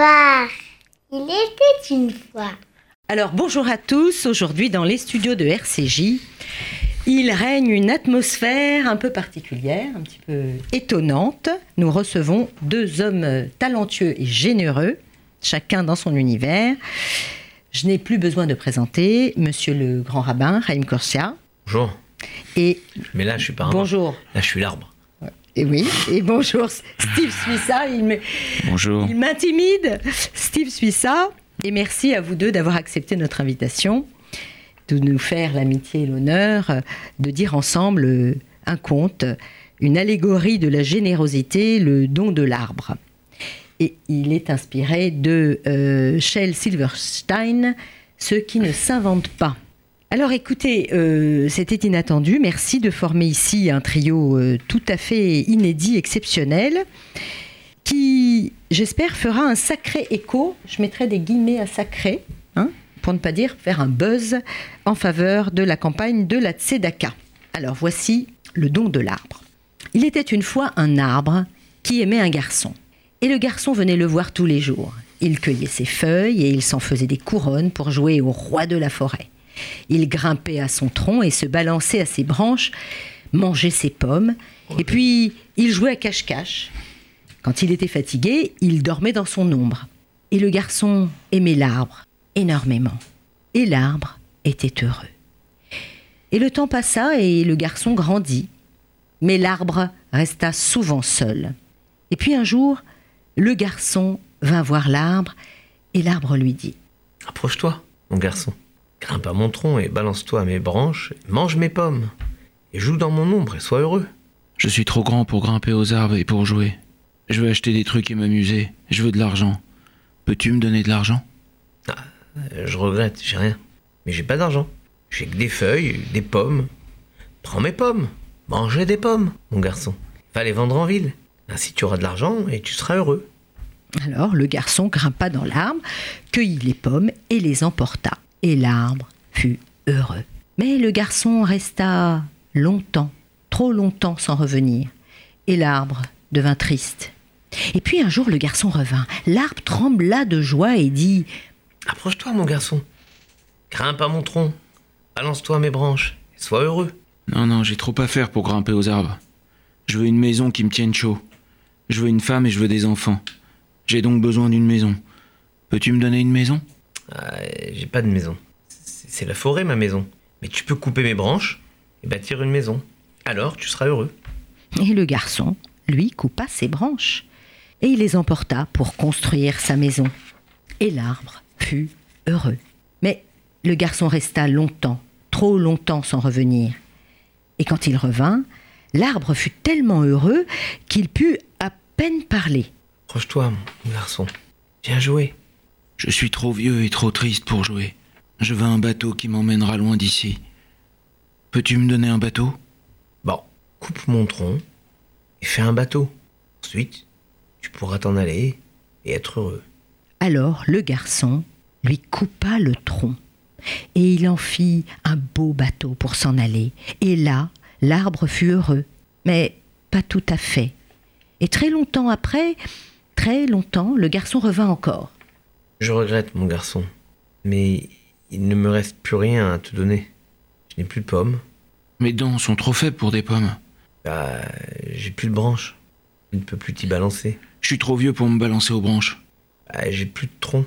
histoire. Il était une fois. Alors bonjour à tous, aujourd'hui dans les studios de RCJ, il règne une atmosphère un peu particulière, un petit peu étonnante. Nous recevons deux hommes talentueux et généreux, chacun dans son univers. Je n'ai plus besoin de présenter Monsieur le grand rabbin, Raïm Korsia. Bonjour. Et Mais là, je suis pas un bonjour. Là, je suis l'arbre. Et oui, et bonjour Steve Suissa, il me- Bonjour. il m'intimide. Steve Suissa, et merci à vous deux d'avoir accepté notre invitation, de nous faire l'amitié et l'honneur euh, de dire ensemble euh, un conte, une allégorie de la générosité, le don de l'arbre. Et il est inspiré de euh, Shel Silverstein, Ce qui ne s'invente pas. Alors écoutez, euh, c'était inattendu. Merci de former ici un trio euh, tout à fait inédit, exceptionnel, qui, j'espère, fera un sacré écho. Je mettrai des guillemets à sacré, hein, pour ne pas dire faire un buzz en faveur de la campagne de la Tzedaka. Alors voici le don de l'arbre. Il était une fois un arbre qui aimait un garçon. Et le garçon venait le voir tous les jours. Il cueillait ses feuilles et il s'en faisait des couronnes pour jouer au roi de la forêt. Il grimpait à son tronc et se balançait à ses branches, mangeait ses pommes, et puis il jouait à cache-cache. Quand il était fatigué, il dormait dans son ombre. Et le garçon aimait l'arbre énormément. Et l'arbre était heureux. Et le temps passa et le garçon grandit. Mais l'arbre resta souvent seul. Et puis un jour, le garçon vint voir l'arbre et l'arbre lui dit Approche-toi, mon garçon. Grimpe à mon tronc et balance-toi à mes branches, mange mes pommes. Et joue dans mon ombre et sois heureux. Je suis trop grand pour grimper aux arbres et pour jouer. Je veux acheter des trucs et m'amuser. Je veux de l'argent. Peux-tu me donner de l'argent? Euh, Je regrette, j'ai rien. Mais j'ai pas d'argent. J'ai que des feuilles, des pommes. Prends mes pommes. Mangez des pommes, mon garçon. Va les vendre en ville. Ainsi tu auras de l'argent et tu seras heureux. Alors le garçon grimpa dans l'arbre, cueillit les pommes et les emporta. Et l'arbre fut heureux. Mais le garçon resta longtemps, trop longtemps sans revenir. Et l'arbre devint triste. Et puis un jour le garçon revint. L'arbre trembla de joie et dit Approche-toi, mon garçon. Grimpe à mon tronc. Balance-toi à mes branches et sois heureux. Non, non, j'ai trop à faire pour grimper aux arbres. Je veux une maison qui me tienne chaud. Je veux une femme et je veux des enfants. J'ai donc besoin d'une maison. Peux-tu me donner une maison? Ah, j'ai pas de maison. C'est c'est la forêt, ma maison. Mais tu peux couper mes branches et bâtir une maison. Alors tu seras heureux. Et le garçon, lui, coupa ses branches, et il les emporta pour construire sa maison. Et l'arbre fut heureux. Mais le garçon resta longtemps, trop longtemps sans revenir. Et quand il revint, l'arbre fut tellement heureux qu'il put à peine parler. Approche-toi, mon garçon. Viens jouer. Je suis trop vieux et trop triste pour jouer. Je veux un bateau qui m'emmènera loin d'ici. Peux-tu me donner un bateau? Bon, coupe mon tronc et fais un bateau. Ensuite, tu pourras t'en aller et être heureux. Alors le garçon lui coupa le tronc, et il en fit un beau bateau pour s'en aller. Et là, l'arbre fut heureux, mais pas tout à fait. Et très longtemps après, très longtemps, le garçon revint encore. Je regrette, mon garçon. Mais il ne me reste plus rien à te donner. Je n'ai plus de pommes. Mes dents sont trop faibles pour des pommes. Bah, j'ai plus de branches. Je ne peux plus t'y balancer. Je suis trop vieux pour me balancer aux branches. Bah, j'ai plus de tronc.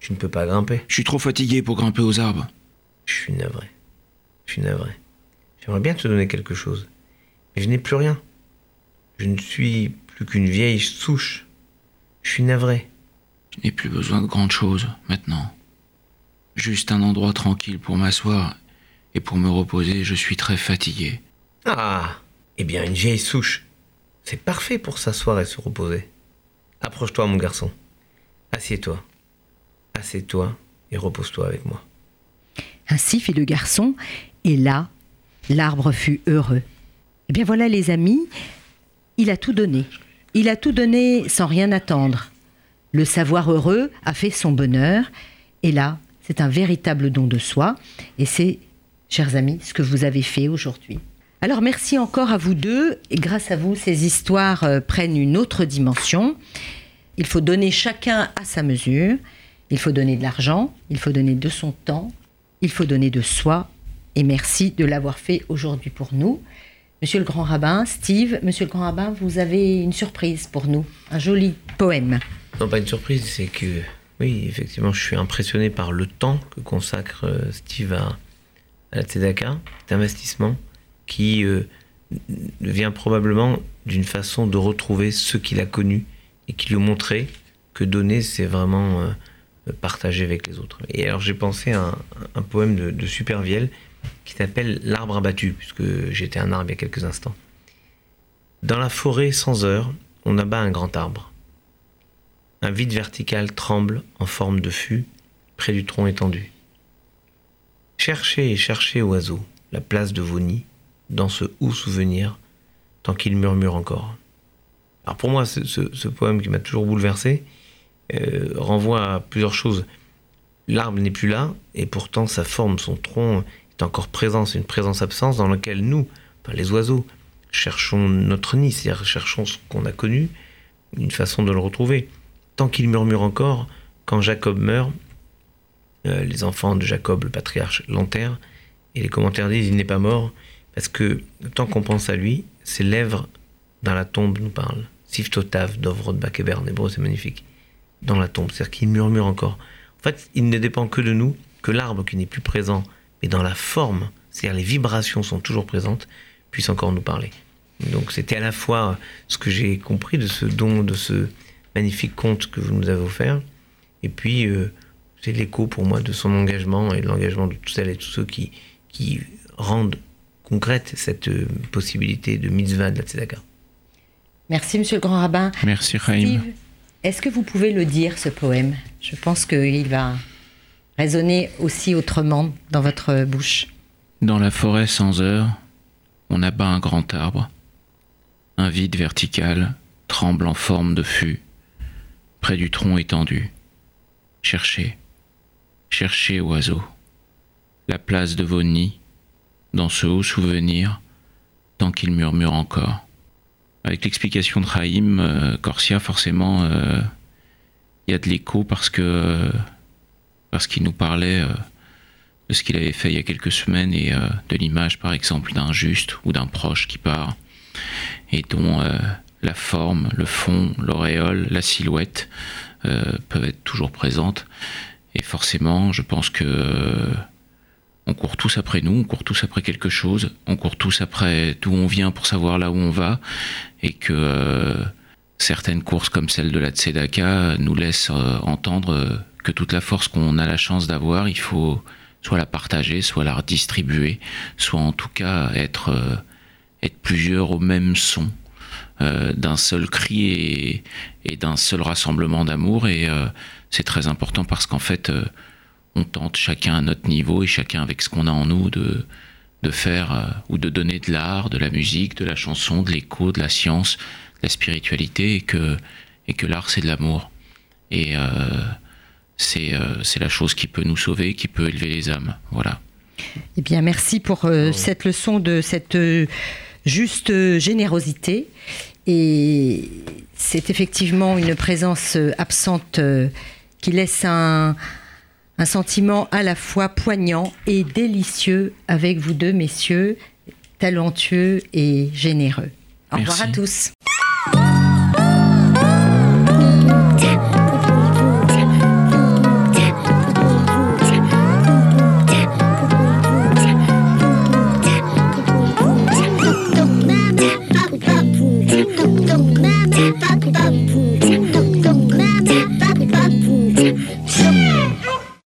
Tu ne peux pas grimper. Je suis trop fatigué pour grimper aux arbres. Je suis navré. Je suis navré. J'aimerais bien te donner quelque chose. Mais je n'ai plus rien. Je ne suis plus qu'une vieille souche. Je suis navré. Je n'ai plus besoin de grandes choses maintenant. Juste un endroit tranquille pour m'asseoir et pour me reposer, je suis très fatigué. Ah Eh bien, une vieille souche. C'est parfait pour s'asseoir et se reposer. Approche-toi, mon garçon. Assieds-toi. Assieds-toi et repose-toi avec moi. Ainsi fit le garçon, et là, l'arbre fut heureux. Eh bien voilà les amis, il a tout donné. Il a tout donné sans rien attendre. Le savoir heureux a fait son bonheur, et là, c'est un véritable don de soi, et c'est chers amis, ce que vous avez fait aujourd'hui. Alors merci encore à vous deux, et grâce à vous, ces histoires euh, prennent une autre dimension. Il faut donner chacun à sa mesure, il faut donner de l'argent, il faut donner de son temps, il faut donner de soi, et merci de l'avoir fait aujourd'hui pour nous. Monsieur le grand rabbin, Steve, monsieur le grand rabbin, vous avez une surprise pour nous, un joli poème. Non, pas une surprise, c'est que, oui, effectivement, je suis impressionné par le temps que consacre euh, Steve à, la Tzedaka, cet investissement qui euh, vient probablement d'une façon de retrouver ceux qu'il a connus et qui lui ont montré que donner, c'est vraiment euh, partager avec les autres. Et alors j'ai pensé à un, un poème de, de Supervielle qui s'appelle L'arbre abattu, puisque j'étais un arbre il y a quelques instants. Dans la forêt sans heure, on abat un grand arbre. Un vide vertical tremble en forme de fût près du tronc étendu. Cherchez et cherchez, oiseaux, la place de vos nids, dans ce ou souvenir, tant qu'il murmure encore. Alors pour moi, ce, poème qui m'a toujours bouleversé euh, renvoie à plusieurs choses. L'arbre n'est plus là, et pourtant sa forme, son tronc encore présent, c'est une présence-absence dans laquelle nous, enfin, les oiseaux, cherchons notre nid, c'est-à-dire cherchons ce qu'on a connu, une façon de le retrouver. Tant qu'il murmure encore, quand Jacob meurt, euh, les enfants de Jacob, le patriarche, l'enterrent, et les commentaires disent il n'est pas mort, parce que tant qu'on pense à lui, ses lèvres dans la tombe nous parlent. Siftotav, Dovrod Bakeber, en hébreu c'est magnifique. Dans la tombe, c'est-à-dire qu'il murmure encore. En fait, il ne dépend que de nous, que l'arbre qui n'est plus présent, mais dans la forme, c'est-à-dire les vibrations sont toujours présentes, puisse encore nous parler. Donc c'était à la fois ce que j'ai compris de ce don, de ce magnifique conte que vous nous avez offert, et puis euh, c'est l'écho pour moi de son engagement et de l'engagement de toutes celles et tous ceux qui, qui rendent concrète cette euh, possibilité de mitzvah de la tzedaka. Merci, monsieur le grand rabbin. Merci. Steve, est-ce que vous pouvez le dire, ce poème? Je pense qu'il va résonner aussi autrement dans votre bouche. Dans la forêt sans heure, on abat un grand arbre. Un vide vertical tremble en forme de fût, près du tronc étendu. Cherchez, cherchez, oiseaux, la place de vos nids, dans ce haut souvenir, tant qu'il murmure encore. Avec l'explication de Raïm, euh, Corsia, forcément, euh, il y a de l'écho parce que euh, parce qu'il nous parlait euh, de ce qu'il avait fait il y a quelques semaines et euh, de l'image, par exemple, d'un juste ou d'un proche qui part et dont euh, la forme, le fond, l'auréole, la silhouette peuvent être toujours présentes. Et forcément, je pense que on court tous après nous, on court tous après quelque chose, on court tous après d'où on vient pour savoir là où on va, et que certaines courses comme celle de la Tzedaka nous laissent entendre que toute la force qu'on a la chance d'avoir, il faut soit la partager, soit la redistribuer, soit en tout cas être, euh, être plusieurs au même son, euh, d'un seul cri et, et d'un seul rassemblement d'amour. Et euh, c'est très important parce qu'en fait, euh, on tente chacun à notre niveau et chacun avec ce qu'on a en nous de, de faire euh, ou de donner de l'art, de la musique, de la chanson, de l'écho, de la science, de la spiritualité et que, et que l'art c'est de l'amour. Et c'est euh, c'est la chose qui peut nous sauver, qui peut élever les âmes. Voilà. Eh bien, merci pour euh, cette leçon de cette euh, juste euh, générosité. Et c'est effectivement une présence euh, absente euh, qui laisse un, un sentiment à la fois poignant et délicieux avec vous deux, messieurs, talentueux et généreux. Au revoir Merci. à tous.